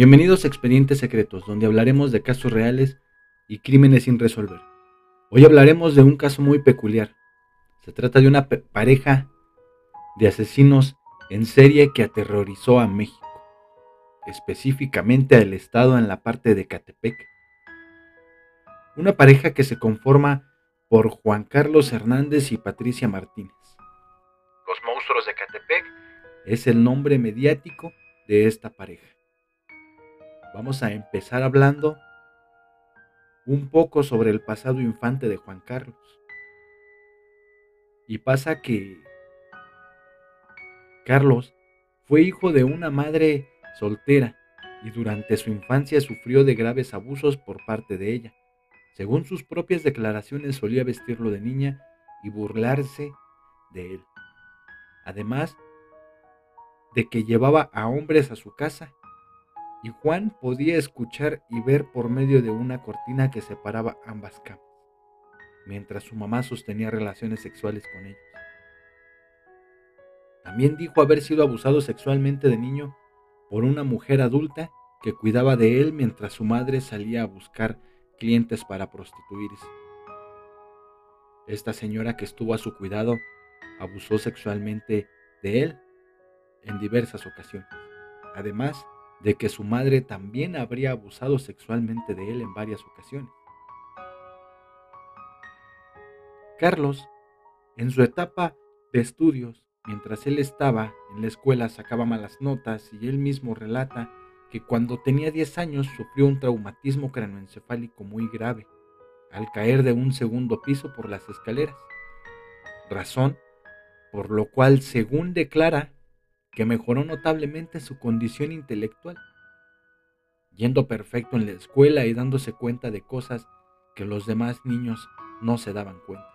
Bienvenidos a Expedientes Secretos, donde hablaremos de casos reales y crímenes sin resolver. Hoy hablaremos de un caso muy peculiar. Se trata de una pareja de asesinos en serie que aterrorizó a México, específicamente al estado en la parte de Catepec. Una pareja que se conforma por Juan Carlos Hernández y Patricia Martínez. Los monstruos de Catepec es el nombre mediático de esta pareja vamos a empezar hablando un poco sobre el pasado infante de Juan Carlos. Y pasa que Carlos fue hijo de una madre soltera y durante su infancia sufrió de graves abusos por parte de ella. Según sus propias declaraciones solía vestirlo de niña y burlarse de él. Además de que llevaba a hombres a su casa y Juan podía escuchar y ver por medio de una cortina que separaba ambas camas, mientras su mamá sostenía relaciones sexuales con ellos. También dijo haber sido abusado sexualmente de niño por una mujer adulta que cuidaba de él mientras su madre salía a buscar clientes para prostituirse. Esta señora que estuvo a su cuidado abusó sexualmente de él en diversas ocasiones. Además, de que su madre también habría abusado sexualmente de él en varias ocasiones. Carlos, en su etapa de estudios, mientras él estaba en la escuela sacaba malas notas y él mismo relata que cuando tenía 10 años sufrió un traumatismo cranoencefálico muy grave al caer de un segundo piso por las escaleras, razón por lo cual, según declara, que mejoró notablemente su condición intelectual, yendo perfecto en la escuela y dándose cuenta de cosas que los demás niños no se daban cuenta.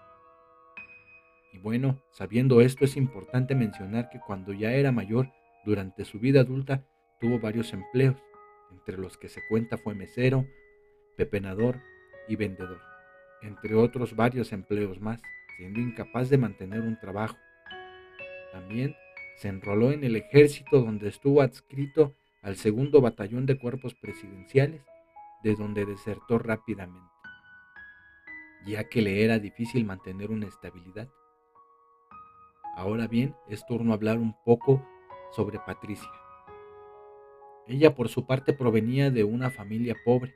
Y bueno, sabiendo esto es importante mencionar que cuando ya era mayor, durante su vida adulta, tuvo varios empleos, entre los que se cuenta fue mesero, pepenador y vendedor, entre otros varios empleos más, siendo incapaz de mantener un trabajo. También se enroló en el ejército donde estuvo adscrito al segundo batallón de cuerpos presidenciales, de donde desertó rápidamente, ya que le era difícil mantener una estabilidad. Ahora bien, es turno hablar un poco sobre Patricia. Ella por su parte provenía de una familia pobre,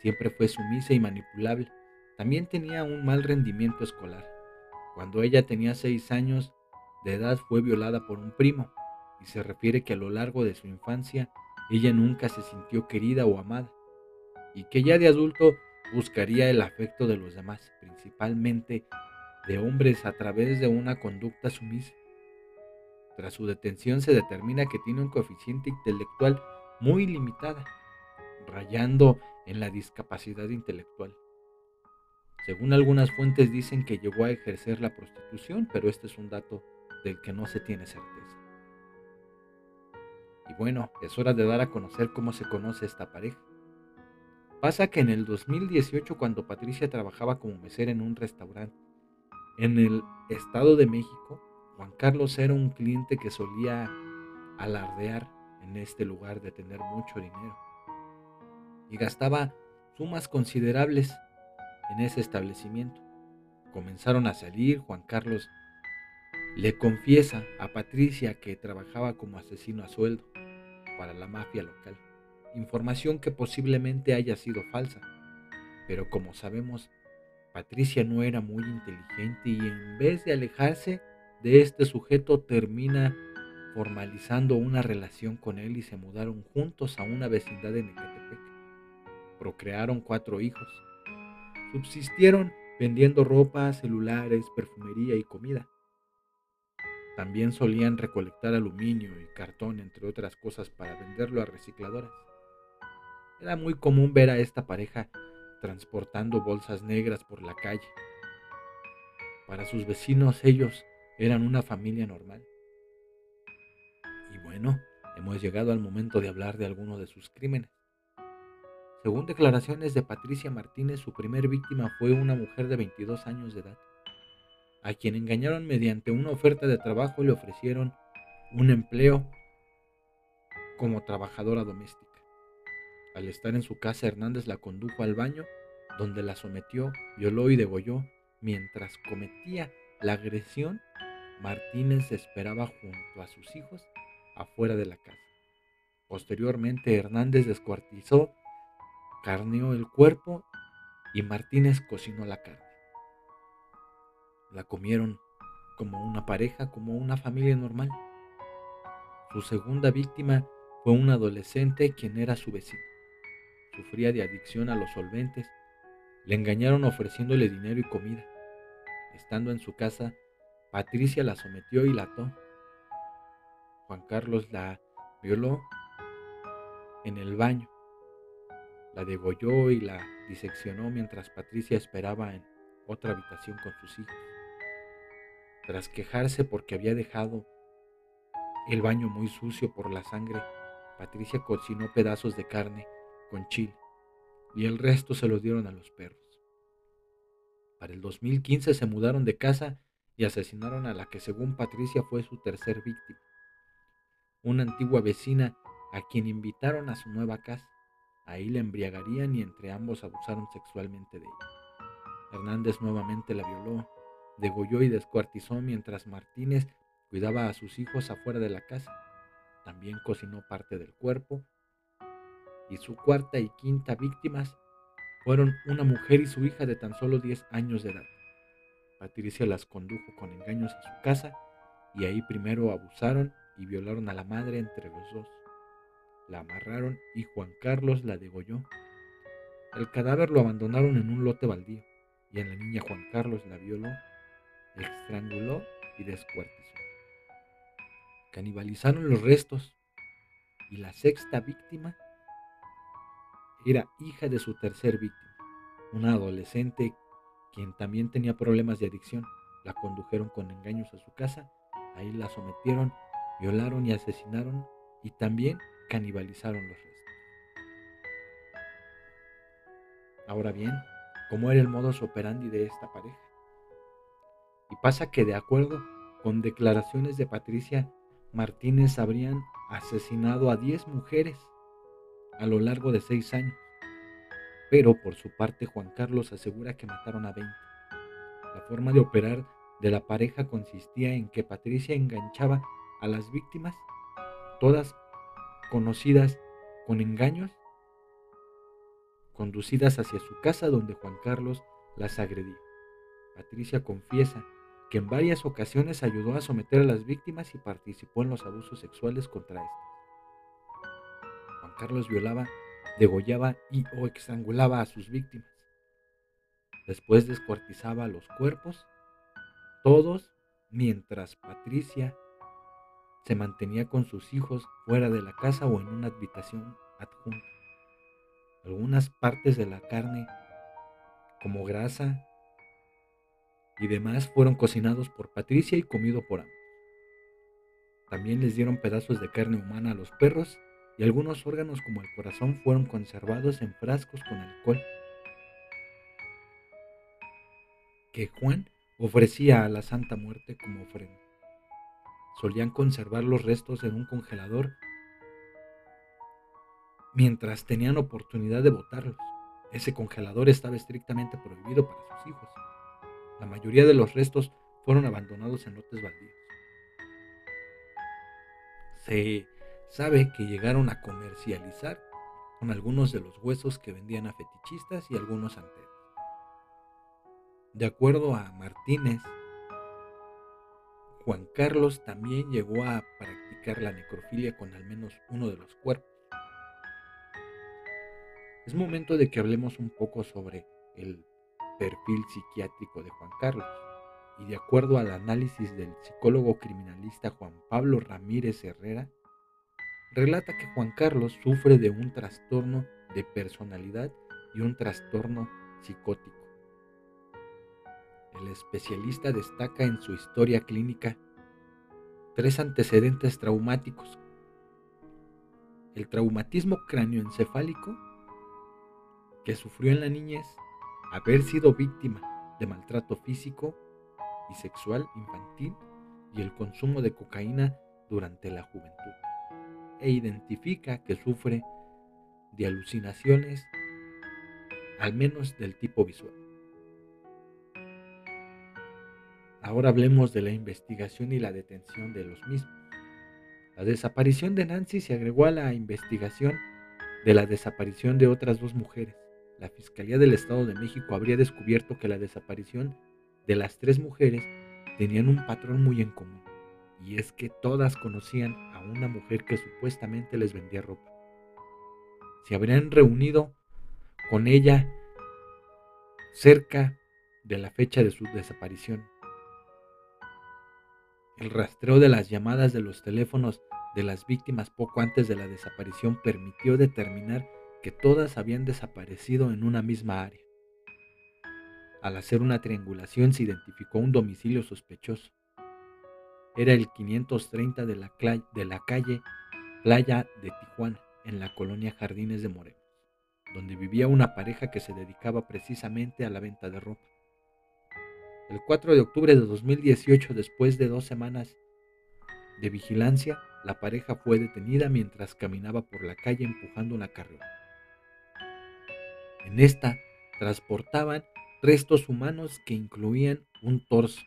siempre fue sumisa y manipulable, también tenía un mal rendimiento escolar. Cuando ella tenía seis años, de edad fue violada por un primo y se refiere que a lo largo de su infancia ella nunca se sintió querida o amada y que ya de adulto buscaría el afecto de los demás, principalmente de hombres a través de una conducta sumisa. Tras su detención se determina que tiene un coeficiente intelectual muy limitada, rayando en la discapacidad intelectual. Según algunas fuentes dicen que llegó a ejercer la prostitución, pero este es un dato del que no se tiene certeza. Y bueno, es hora de dar a conocer cómo se conoce esta pareja. Pasa que en el 2018, cuando Patricia trabajaba como mesera en un restaurante en el Estado de México, Juan Carlos era un cliente que solía alardear en este lugar de tener mucho dinero y gastaba sumas considerables en ese establecimiento. Comenzaron a salir, Juan Carlos le confiesa a Patricia que trabajaba como asesino a sueldo para la mafia local, información que posiblemente haya sido falsa, pero como sabemos, Patricia no era muy inteligente y en vez de alejarse de este sujeto termina formalizando una relación con él y se mudaron juntos a una vecindad de Ecatepec. Procrearon cuatro hijos. Subsistieron vendiendo ropa, celulares, perfumería y comida. También solían recolectar aluminio y cartón, entre otras cosas, para venderlo a recicladoras. Era muy común ver a esta pareja transportando bolsas negras por la calle. Para sus vecinos ellos eran una familia normal. Y bueno, hemos llegado al momento de hablar de algunos de sus crímenes. Según declaraciones de Patricia Martínez, su primer víctima fue una mujer de 22 años de edad a quien engañaron mediante una oferta de trabajo le ofrecieron un empleo como trabajadora doméstica. Al estar en su casa, Hernández la condujo al baño, donde la sometió, violó y degolló. Mientras cometía la agresión, Martínez esperaba junto a sus hijos afuera de la casa. Posteriormente, Hernández descuartizó, carneó el cuerpo y Martínez cocinó la carne. La comieron como una pareja, como una familia normal. Su segunda víctima fue un adolescente quien era su vecino. Sufría de adicción a los solventes. Le engañaron ofreciéndole dinero y comida. Estando en su casa, Patricia la sometió y la ató. Juan Carlos la violó en el baño. La degolló y la diseccionó mientras Patricia esperaba en otra habitación con sus hijos. Tras quejarse porque había dejado el baño muy sucio por la sangre, Patricia cocinó pedazos de carne con chile y el resto se los dieron a los perros. Para el 2015 se mudaron de casa y asesinaron a la que según Patricia fue su tercer víctima, una antigua vecina a quien invitaron a su nueva casa. Ahí la embriagarían y entre ambos abusaron sexualmente de ella. Hernández nuevamente la violó, degolló y descuartizó mientras Martínez cuidaba a sus hijos afuera de la casa. También cocinó parte del cuerpo. Y su cuarta y quinta víctimas fueron una mujer y su hija de tan solo 10 años de edad. Patricia las condujo con engaños a su casa y ahí primero abusaron y violaron a la madre entre los dos. La amarraron y Juan Carlos la degolló. El cadáver lo abandonaron en un lote baldío y en la niña Juan Carlos la violó, estranguló y descuartizó. Canibalizaron los restos y la sexta víctima era hija de su tercer víctima, una adolescente quien también tenía problemas de adicción. La condujeron con engaños a su casa, ahí la sometieron, violaron y asesinaron y también canibalizaron los restos. Ahora bien, ¿cómo era el modus operandi de esta pareja? Y pasa que de acuerdo con declaraciones de Patricia Martínez habrían asesinado a 10 mujeres a lo largo de seis años, pero por su parte Juan Carlos asegura que mataron a 20. La forma de operar de la pareja consistía en que Patricia enganchaba a las víctimas, todas conocidas con engaños, conducidas hacia su casa donde Juan Carlos las agredió. Patricia confiesa que en varias ocasiones ayudó a someter a las víctimas y participó en los abusos sexuales contra estas. Juan Carlos violaba, degollaba y o estrangulaba a sus víctimas. Después descuartizaba los cuerpos, todos mientras Patricia se mantenía con sus hijos fuera de la casa o en una habitación adjunta. Algunas partes de la carne, como grasa, y demás fueron cocinados por Patricia y comido por ambos. También les dieron pedazos de carne humana a los perros y algunos órganos como el corazón fueron conservados en frascos con alcohol que Juan ofrecía a la Santa Muerte como ofrenda. Solían conservar los restos en un congelador mientras tenían oportunidad de botarlos. Ese congelador estaba estrictamente prohibido para sus hijos. La mayoría de los restos fueron abandonados en lotes baldíos. Se sabe que llegaron a comercializar con algunos de los huesos que vendían a fetichistas y algunos anteros. De acuerdo a Martínez, Juan Carlos también llegó a practicar la necrofilia con al menos uno de los cuerpos. Es momento de que hablemos un poco sobre el perfil psiquiátrico de Juan Carlos y de acuerdo al análisis del psicólogo criminalista Juan Pablo Ramírez Herrera, relata que Juan Carlos sufre de un trastorno de personalidad y un trastorno psicótico. El especialista destaca en su historia clínica tres antecedentes traumáticos. El traumatismo cráneoencefálico que sufrió en la niñez haber sido víctima de maltrato físico y sexual infantil y el consumo de cocaína durante la juventud e identifica que sufre de alucinaciones, al menos del tipo visual. Ahora hablemos de la investigación y la detención de los mismos. La desaparición de Nancy se agregó a la investigación de la desaparición de otras dos mujeres. La Fiscalía del Estado de México habría descubierto que la desaparición de las tres mujeres tenían un patrón muy en común, y es que todas conocían a una mujer que supuestamente les vendía ropa. Se habrían reunido con ella cerca de la fecha de su desaparición. El rastreo de las llamadas de los teléfonos de las víctimas poco antes de la desaparición permitió determinar que todas habían desaparecido en una misma área. Al hacer una triangulación se identificó un domicilio sospechoso. Era el 530 de la, calle Playa de Tijuana, en la colonia Jardines de Morelos, donde vivía una pareja que se dedicaba precisamente a la venta de ropa. El 4 de octubre de 2018, después de dos semanas de vigilancia, la pareja fue detenida mientras caminaba por la calle empujando una carriola. En esta transportaban restos humanos que incluían un torso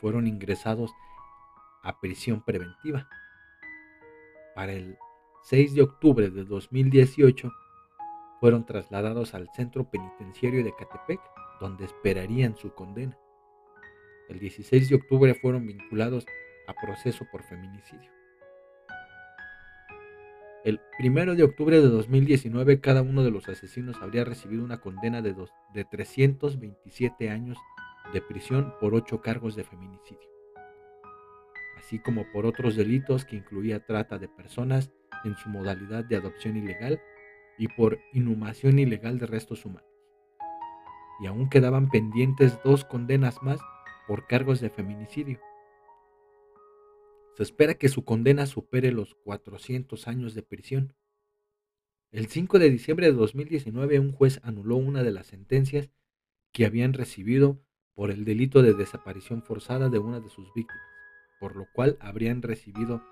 fueron ingresados a prisión preventiva. Para el 6 de octubre de 2018 fueron trasladados al centro penitenciario de Catepec, donde esperarían su condena. El 16 de octubre fueron vinculados a proceso por feminicidio. El 1 de octubre de 2019 cada uno de los asesinos habría recibido una condena de, de 327 años de prisión por ocho cargos de feminicidio, así como por otros delitos que incluía trata de personas en su modalidad de adopción ilegal y por inhumación ilegal de restos humanos. Y aún quedaban pendientes dos condenas más por cargos de feminicidio, se espera que su condena supere los 400 años de prisión. El 5 de diciembre de 2019 un juez anuló una de las sentencias que habían recibido por el delito de desaparición forzada de una de sus víctimas, por lo cual habrían recibido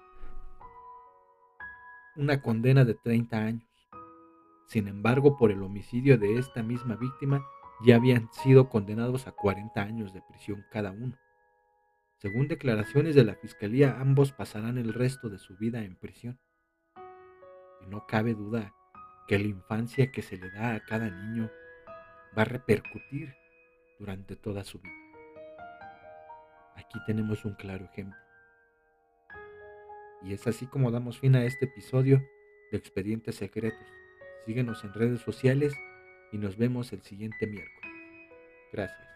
una condena de 30 años. Sin embargo, por el homicidio de esta misma víctima ya habían sido condenados a 40 años de prisión cada uno. Según declaraciones de la Fiscalía, ambos pasarán el resto de su vida en prisión. Y no cabe duda que la infancia que se le da a cada niño va a repercutir durante toda su vida. Aquí tenemos un claro ejemplo. Y es así como damos fin a este episodio de Expedientes Secretos. Síguenos en redes sociales y nos vemos el siguiente miércoles. Gracias.